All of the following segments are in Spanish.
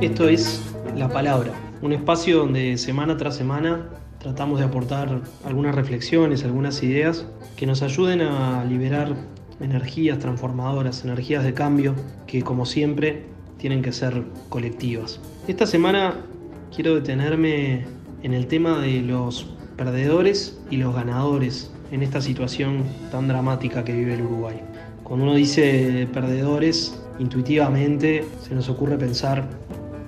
Esto es La Palabra, un espacio donde semana tras semana tratamos de aportar algunas reflexiones, algunas ideas que nos ayuden a liberar energías transformadoras, energías de cambio que como siempre tienen que ser colectivas. Esta semana quiero detenerme en el tema de los perdedores y los ganadores en esta situación tan dramática que vive el Uruguay. Cuando uno dice perdedores, intuitivamente se nos ocurre pensar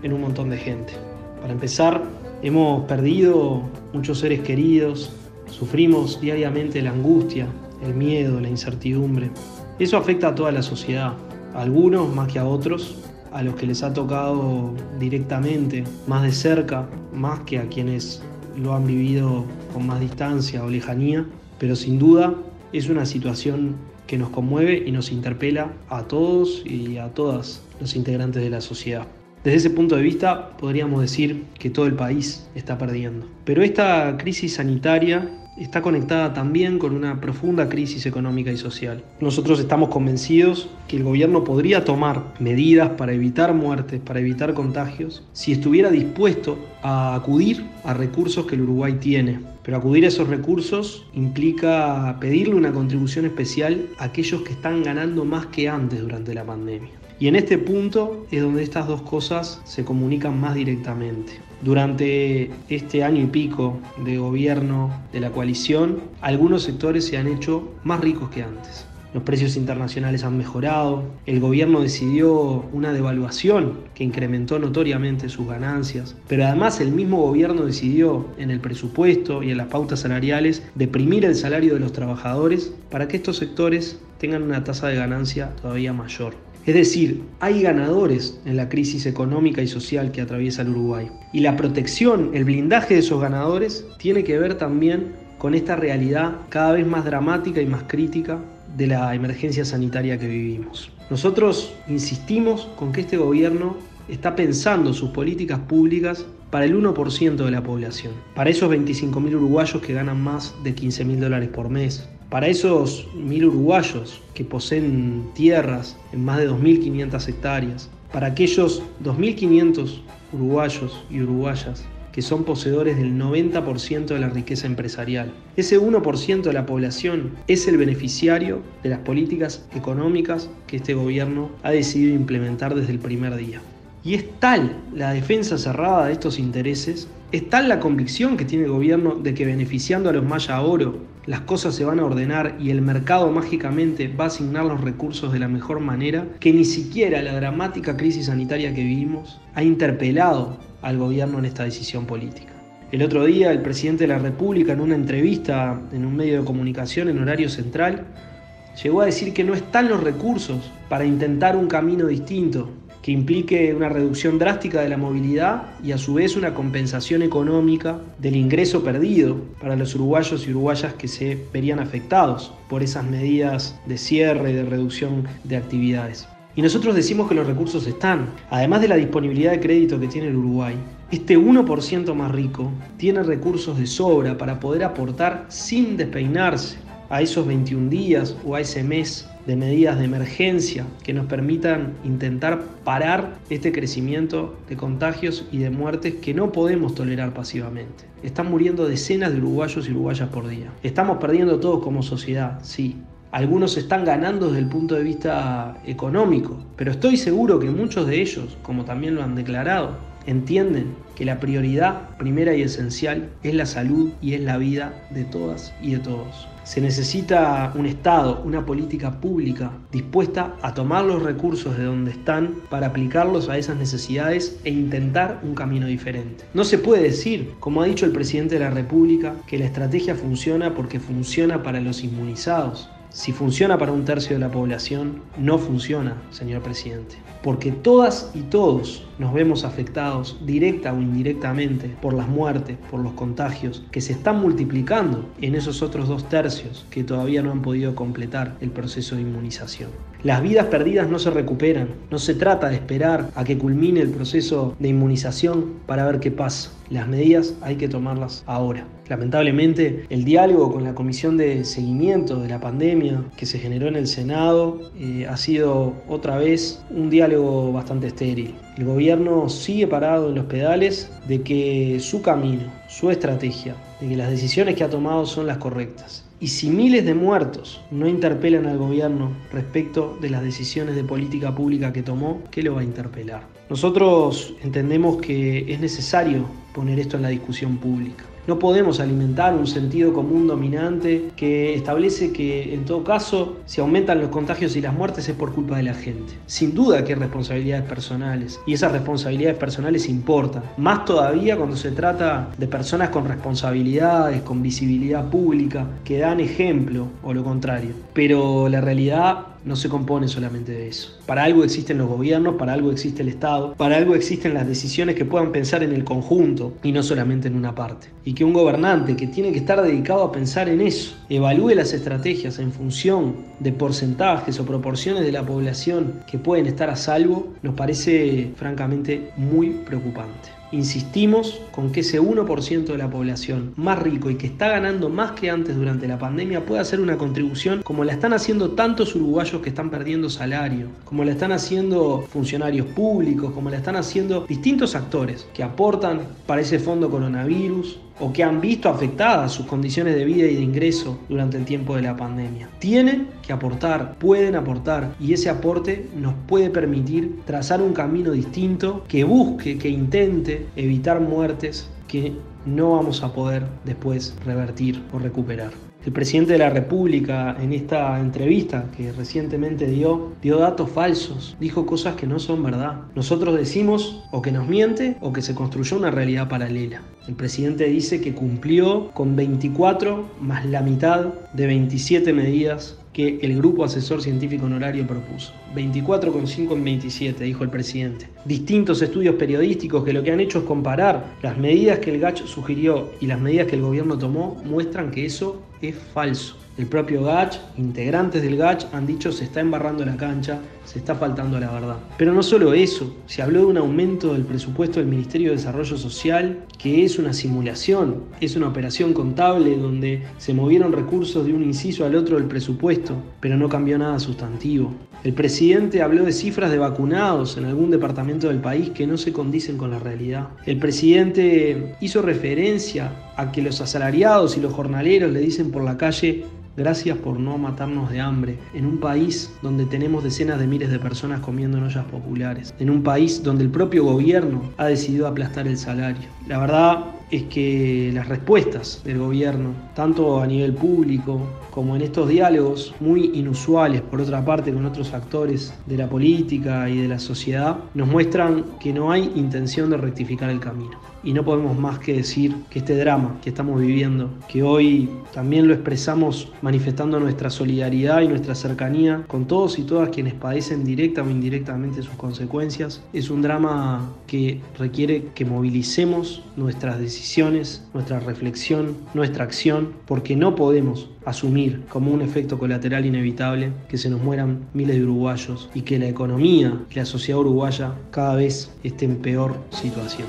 en un montón de gente. Para empezar, hemos perdido muchos seres queridos, sufrimos diariamente la angustia, el miedo, la incertidumbre. Eso afecta a toda la sociedad, a algunos más que a otros, a los que les ha tocado directamente, más de cerca, más que a quienes lo han vivido con más distancia o lejanía, pero sin duda es una situación que nos conmueve y nos interpela a todos y a todas los integrantes de la sociedad. Desde ese punto de vista podríamos decir que todo el país está perdiendo. Pero esta crisis sanitaria está conectada también con una profunda crisis económica y social. Nosotros estamos convencidos que el gobierno podría tomar medidas para evitar muertes, para evitar contagios, si estuviera dispuesto a acudir a recursos que el Uruguay tiene. Pero acudir a esos recursos implica pedirle una contribución especial a aquellos que están ganando más que antes durante la pandemia. Y en este punto es donde estas dos cosas se comunican más directamente. Durante este año y pico de gobierno de la coalición, algunos sectores se han hecho más ricos que antes. Los precios internacionales han mejorado, el gobierno decidió una devaluación que incrementó notoriamente sus ganancias, pero además el mismo gobierno decidió en el presupuesto y en las pautas salariales deprimir el salario de los trabajadores para que estos sectores tengan una tasa de ganancia todavía mayor. Es decir, hay ganadores en la crisis económica y social que atraviesa el Uruguay. Y la protección, el blindaje de esos ganadores tiene que ver también con esta realidad cada vez más dramática y más crítica de la emergencia sanitaria que vivimos. Nosotros insistimos con que este gobierno está pensando sus políticas públicas para el 1% de la población, para esos 25.000 uruguayos que ganan más de 15.000 dólares por mes, para esos mil uruguayos que poseen tierras en más de 2.500 hectáreas, para aquellos 2.500 uruguayos y uruguayas que son poseedores del 90% de la riqueza empresarial. Ese 1% de la población es el beneficiario de las políticas económicas que este gobierno ha decidido implementar desde el primer día. Y es tal la defensa cerrada de estos intereses, es tal la convicción que tiene el gobierno de que beneficiando a los Maya Oro, las cosas se van a ordenar y el mercado mágicamente va a asignar los recursos de la mejor manera, que ni siquiera la dramática crisis sanitaria que vivimos ha interpelado al gobierno en esta decisión política. El otro día el presidente de la República en una entrevista en un medio de comunicación en horario central llegó a decir que no están los recursos para intentar un camino distinto, que implique una reducción drástica de la movilidad y a su vez una compensación económica del ingreso perdido para los uruguayos y uruguayas que se verían afectados por esas medidas de cierre y de reducción de actividades. Y nosotros decimos que los recursos están. Además de la disponibilidad de crédito que tiene el Uruguay, este 1% más rico tiene recursos de sobra para poder aportar sin despeinarse a esos 21 días o a ese mes de medidas de emergencia que nos permitan intentar parar este crecimiento de contagios y de muertes que no podemos tolerar pasivamente. Están muriendo decenas de uruguayos y uruguayas por día. Estamos perdiendo todos como sociedad, sí. Algunos están ganando desde el punto de vista económico, pero estoy seguro que muchos de ellos, como también lo han declarado, entienden que la prioridad primera y esencial es la salud y es la vida de todas y de todos. Se necesita un Estado, una política pública dispuesta a tomar los recursos de donde están para aplicarlos a esas necesidades e intentar un camino diferente. No se puede decir, como ha dicho el presidente de la República, que la estrategia funciona porque funciona para los inmunizados. Si funciona para un tercio de la población, no funciona, señor presidente. Porque todas y todos nos vemos afectados directa o indirectamente por las muertes, por los contagios que se están multiplicando en esos otros dos tercios que todavía no han podido completar el proceso de inmunización. Las vidas perdidas no se recuperan. No se trata de esperar a que culmine el proceso de inmunización para ver qué pasa. Las medidas hay que tomarlas ahora. Lamentablemente, el diálogo con la Comisión de Seguimiento de la Pandemia que se generó en el Senado eh, ha sido otra vez un diálogo bastante estéril. El gobierno sigue parado en los pedales de que su camino, su estrategia, de que las decisiones que ha tomado son las correctas. Y si miles de muertos no interpelan al gobierno respecto de las decisiones de política pública que tomó, ¿qué lo va a interpelar? Nosotros entendemos que es necesario poner esto en la discusión pública. No podemos alimentar un sentido común dominante que establece que en todo caso si aumentan los contagios y las muertes es por culpa de la gente. Sin duda que hay responsabilidades personales y esas responsabilidades personales importan. Más todavía cuando se trata de personas con responsabilidades, con visibilidad pública, que dan ejemplo o lo contrario. Pero la realidad no se compone solamente de eso. Para algo existen los gobiernos, para algo existe el Estado, para algo existen las decisiones que puedan pensar en el conjunto y no solamente en una parte. Y que un gobernante que tiene que estar dedicado a pensar en eso, evalúe las estrategias en función de porcentajes o proporciones de la población que pueden estar a salvo, nos parece francamente muy preocupante insistimos con que ese 1% de la población más rico y que está ganando más que antes durante la pandemia pueda hacer una contribución como la están haciendo tantos uruguayos que están perdiendo salario, como la están haciendo funcionarios públicos, como la están haciendo distintos actores que aportan para ese fondo coronavirus, o que han visto afectadas sus condiciones de vida y de ingreso durante el tiempo de la pandemia. Tienen que aportar, pueden aportar y ese aporte nos puede permitir trazar un camino distinto que busque, que intente evitar muertes que no vamos a poder después revertir o recuperar. El presidente de la República en esta entrevista que recientemente dio, dio datos falsos, dijo cosas que no son verdad. Nosotros decimos o que nos miente o que se construyó una realidad paralela. El presidente dice que cumplió con 24 más la mitad de 27 medidas que el Grupo Asesor Científico Honorario propuso. 24,5 en 27, dijo el presidente. Distintos estudios periodísticos que lo que han hecho es comparar las medidas que el GACH sugirió y las medidas que el gobierno tomó muestran que eso es falso. El propio Gach, integrantes del Gach, han dicho se está embarrando la cancha, se está faltando la verdad. Pero no solo eso, se habló de un aumento del presupuesto del Ministerio de Desarrollo Social, que es una simulación, es una operación contable donde se movieron recursos de un inciso al otro del presupuesto, pero no cambió nada sustantivo. El presidente habló de cifras de vacunados en algún departamento del país que no se condicen con la realidad. El presidente hizo referencia a que los asalariados y los jornaleros le dicen por la calle Gracias por no matarnos de hambre, en un país donde tenemos decenas de miles de personas comiendo en populares, en un país donde el propio gobierno ha decidido aplastar el salario. La verdad es que las respuestas del gobierno, tanto a nivel público como en estos diálogos muy inusuales, por otra parte, con otros actores de la política y de la sociedad, nos muestran que no hay intención de rectificar el camino y no podemos más que decir que este drama que estamos viviendo, que hoy también lo expresamos manifestando nuestra solidaridad y nuestra cercanía con todos y todas quienes padecen directa o indirectamente sus consecuencias, es un drama que requiere que movilicemos nuestras decisiones, nuestra reflexión, nuestra acción, porque no podemos asumir como un efecto colateral inevitable que se nos mueran miles de uruguayos y que la economía y la sociedad uruguaya cada vez esté en peor situación.